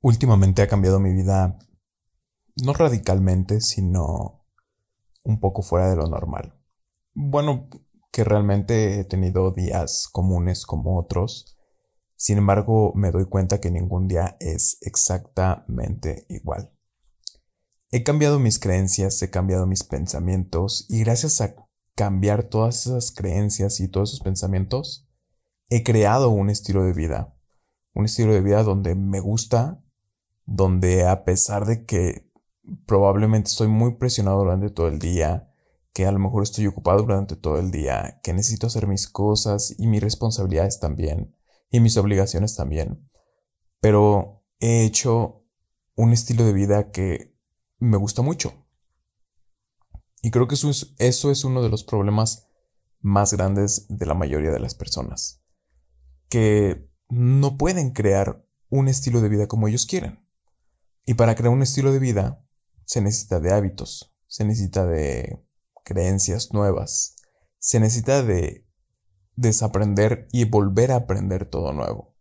últimamente ha cambiado mi vida no radicalmente, sino un poco fuera de lo normal. Bueno, que realmente he tenido días comunes como otros, sin embargo me doy cuenta que ningún día es exactamente igual. He cambiado mis creencias, he cambiado mis pensamientos y gracias a cambiar todas esas creencias y todos esos pensamientos, he creado un estilo de vida. Un estilo de vida donde me gusta, donde a pesar de que probablemente estoy muy presionado durante todo el día, que a lo mejor estoy ocupado durante todo el día, que necesito hacer mis cosas y mis responsabilidades también, y mis obligaciones también. Pero he hecho un estilo de vida que me gusta mucho. Y creo que eso es, eso es uno de los problemas más grandes de la mayoría de las personas. Que no pueden crear un estilo de vida como ellos quieren. Y para crear un estilo de vida se necesita de hábitos, se necesita de creencias nuevas, se necesita de desaprender y volver a aprender todo nuevo.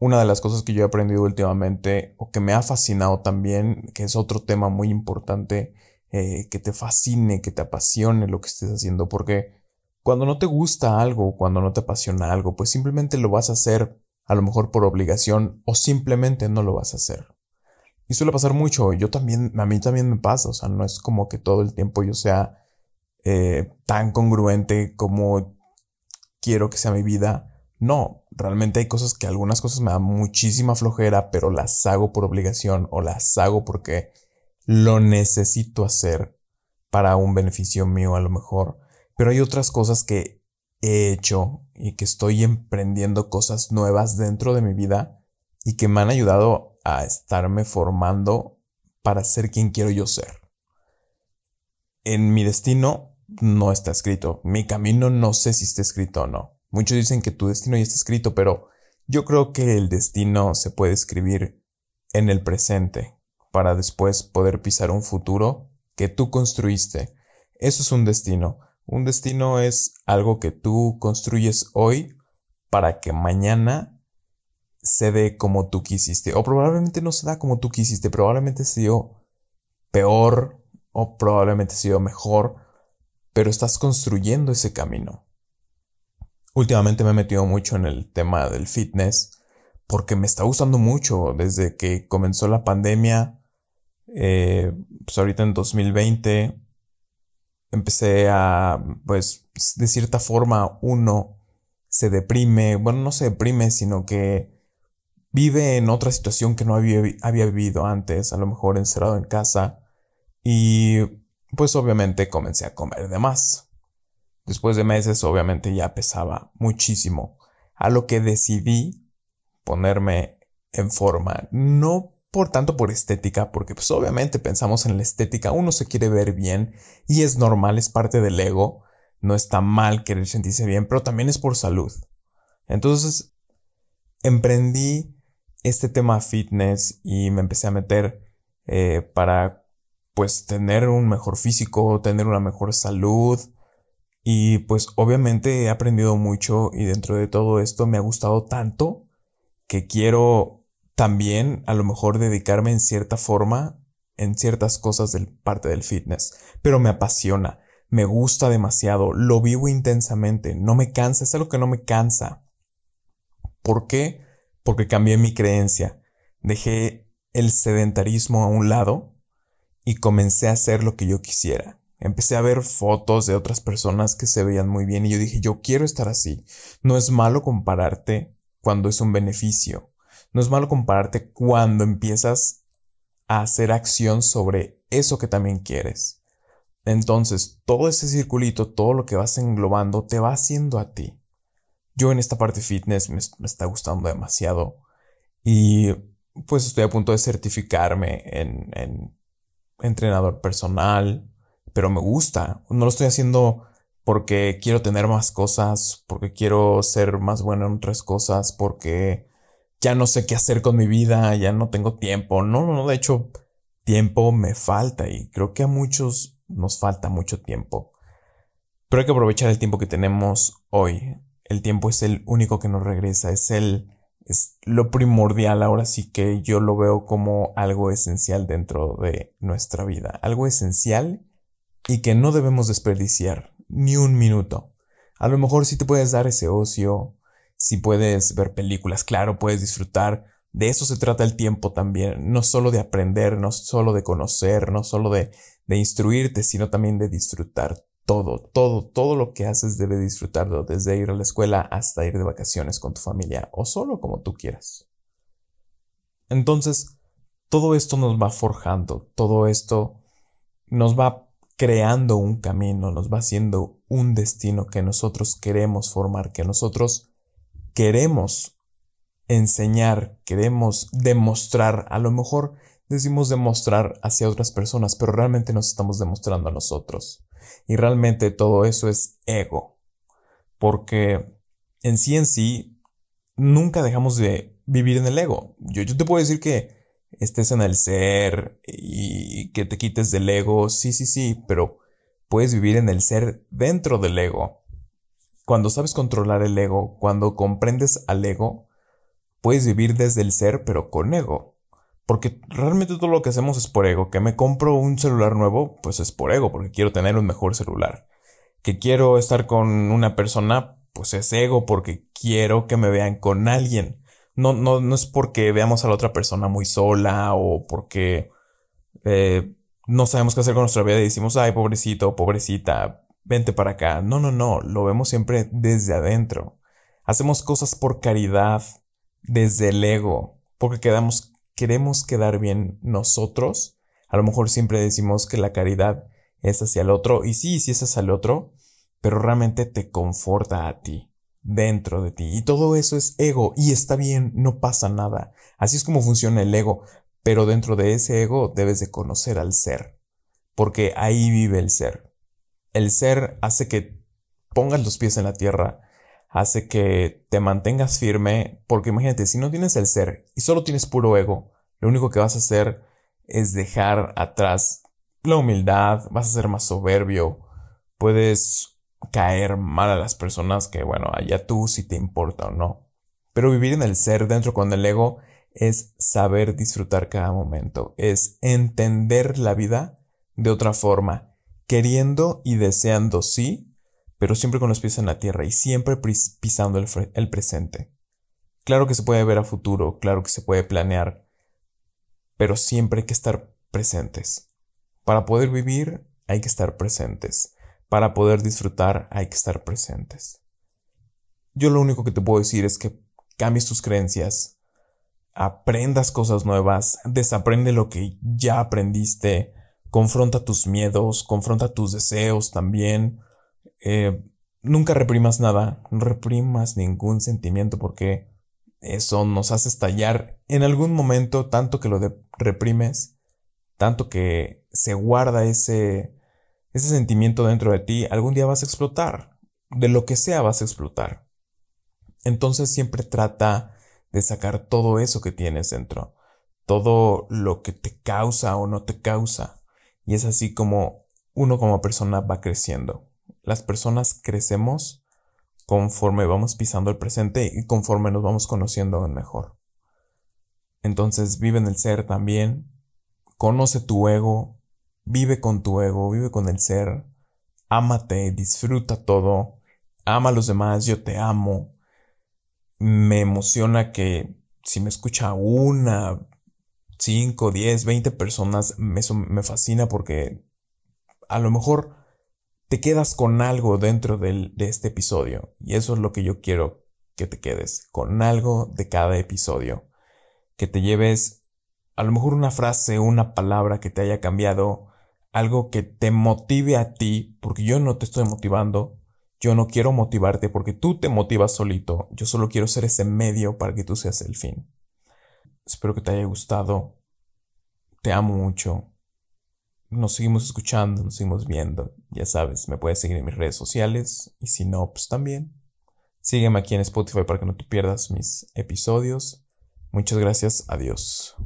Una de las cosas que yo he aprendido últimamente o que me ha fascinado también, que es otro tema muy importante, eh, que te fascine, que te apasione lo que estés haciendo, porque cuando no te gusta algo, cuando no te apasiona algo, pues simplemente lo vas a hacer a lo mejor por obligación o simplemente no lo vas a hacer. Suele pasar mucho, yo también, a mí también me pasa, o sea, no es como que todo el tiempo yo sea eh, tan congruente como quiero que sea mi vida. No, realmente hay cosas que algunas cosas me dan muchísima flojera, pero las hago por obligación o las hago porque lo necesito hacer para un beneficio mío a lo mejor. Pero hay otras cosas que he hecho y que estoy emprendiendo cosas nuevas dentro de mi vida y que me han ayudado a estarme formando para ser quien quiero yo ser. En mi destino no está escrito. Mi camino no sé si está escrito o no. Muchos dicen que tu destino ya está escrito, pero yo creo que el destino se puede escribir en el presente para después poder pisar un futuro que tú construiste. Eso es un destino. Un destino es algo que tú construyes hoy para que mañana se dé como tú quisiste. O probablemente no se da como tú quisiste, probablemente se dio peor o probablemente se dio mejor pero estás construyendo ese camino. Últimamente me he metido mucho en el tema del fitness porque me está gustando mucho desde que comenzó la pandemia. Eh, pues ahorita en 2020 empecé a, pues, de cierta forma uno se deprime, bueno, no se deprime, sino que vive en otra situación que no había, había vivido antes, a lo mejor encerrado en casa. Y pues obviamente comencé a comer de más. Después de meses obviamente ya pesaba muchísimo, a lo que decidí ponerme en forma, no por tanto por estética, porque pues obviamente pensamos en la estética, uno se quiere ver bien y es normal, es parte del ego, no está mal querer sentirse bien, pero también es por salud. Entonces, emprendí este tema fitness y me empecé a meter eh, para pues tener un mejor físico, tener una mejor salud. Y pues obviamente he aprendido mucho y dentro de todo esto me ha gustado tanto que quiero también a lo mejor dedicarme en cierta forma en ciertas cosas del parte del fitness, pero me apasiona, me gusta demasiado, lo vivo intensamente, no me cansa, es algo que no me cansa. ¿Por qué? Porque cambié mi creencia, dejé el sedentarismo a un lado y comencé a hacer lo que yo quisiera. Empecé a ver fotos de otras personas que se veían muy bien y yo dije, yo quiero estar así. No es malo compararte cuando es un beneficio. No es malo compararte cuando empiezas a hacer acción sobre eso que también quieres. Entonces, todo ese circulito, todo lo que vas englobando, te va haciendo a ti. Yo en esta parte fitness me, está gustando demasiado y pues estoy a punto de certificarme en, en entrenador personal, pero me gusta. No lo estoy haciendo porque quiero tener más cosas, porque quiero ser más bueno en otras cosas, porque ya no sé qué hacer con mi vida, ya no tengo tiempo. No, no, no, de hecho, tiempo me falta y creo que a muchos nos falta mucho tiempo. Pero hay que aprovechar el tiempo que tenemos hoy. El tiempo es el único que nos regresa, es el es lo primordial, ahora sí que yo lo veo como algo esencial dentro de nuestra vida, algo esencial y que no debemos desperdiciar ni un minuto. A lo mejor si te puedes dar ese ocio, si puedes ver películas, claro, puedes disfrutar. De eso se trata el tiempo también, no solo de aprender, no solo de conocer, no solo de, de instruirte, sino también de disfrutar todo, todo, todo lo que haces debe disfrutarlo, desde ir a la escuela hasta ir de vacaciones con tu familia o solo como tú quieras. Entonces, todo esto nos va forjando, todo esto nos va creando un camino, nos va haciendo un destino que nosotros queremos formar, que nosotros queremos enseñar, queremos demostrar, a lo mejor decimos demostrar hacia otras personas, pero realmente nos estamos demostrando a nosotros. Y realmente todo eso es ego. Porque en sí en sí, nunca dejamos de vivir en el ego. Yo, yo te puedo decir que estés en el ser y que te quites del ego, sí, sí, sí, pero puedes vivir en el ser dentro del ego. Cuando sabes controlar el ego, cuando comprendes al ego, puedes vivir desde el ser pero con ego. Porque realmente todo lo que hacemos es por ego. Que me compro un celular nuevo, pues es por ego, porque quiero tener un mejor celular. Que quiero estar con una persona, pues es ego, porque quiero que me vean con alguien. No, no, no es porque veamos a la otra persona muy sola o porque eh, no sabemos qué hacer con nuestra vida y decimos, ay, pobrecito, pobrecita, vente para acá. No, no, no, lo vemos siempre desde adentro. Hacemos cosas por caridad, desde el ego, porque quedamos queremos quedar bien nosotros, a lo mejor siempre decimos que la caridad es hacia el otro, y sí, sí es hacia el otro, pero realmente te conforta a ti, dentro de ti. Y todo eso es ego, y está bien, no pasa nada. Así es como funciona el ego, pero dentro de ese ego debes de conocer al ser, porque ahí vive el ser. El ser hace que pongas los pies en la tierra, hace que te mantengas firme, porque imagínate, si no tienes el ser y solo tienes puro ego, lo único que vas a hacer es dejar atrás la humildad, vas a ser más soberbio, puedes caer mal a las personas que, bueno, allá tú si te importa o no. Pero vivir en el ser dentro con el ego es saber disfrutar cada momento, es entender la vida de otra forma, queriendo y deseando sí, pero siempre con los pies en la tierra y siempre pisando el, presente. Claro que se puede ver a futuro, claro que se puede planear, pero siempre hay que estar presentes. Para poder vivir hay que estar presentes. Para poder disfrutar hay que estar presentes. Yo lo único que te puedo decir es que cambies tus creencias, aprendas cosas nuevas, desaprende lo que ya aprendiste, confronta tus miedos, confronta tus deseos también, eh, nunca reprimas nada, no reprimas ningún sentimiento porque eso nos hace estallar en algún momento, tanto que lo reprimes, tanto que se guarda ese, ese sentimiento dentro de ti, algún día vas a explotar, de lo que sea vas a explotar. Entonces siempre trata de sacar todo eso que tienes dentro, todo lo que te causa o no te causa, y es así como uno como persona va creciendo las personas crecemos conforme vamos pisando el presente y conforme nos vamos conociendo mejor. Entonces vive en el ser también, conoce tu ego, vive con tu ego, vive con el ser, ámate, disfruta todo, ama a los demás, yo te amo. Me emociona que si me escucha una, cinco, diez, veinte personas, eso me fascina porque a lo mejor te quedas con algo dentro de este episodio. Y eso es lo que yo quiero que te quedes, con algo de cada episodio. Que te lleves a lo mejor una frase, una palabra que te haya cambiado, algo que te motive a ti, porque yo no te estoy motivando, yo no quiero motivarte porque tú te motivas solito, yo solo quiero ser ese medio para que tú seas el fin. Espero que te haya gustado, te amo mucho, nos seguimos escuchando, nos seguimos viendo. Ya sabes, me puedes seguir en mis redes sociales y si no, pues también. Sígueme aquí en Spotify para que no te pierdas mis episodios. Muchas gracias, adiós.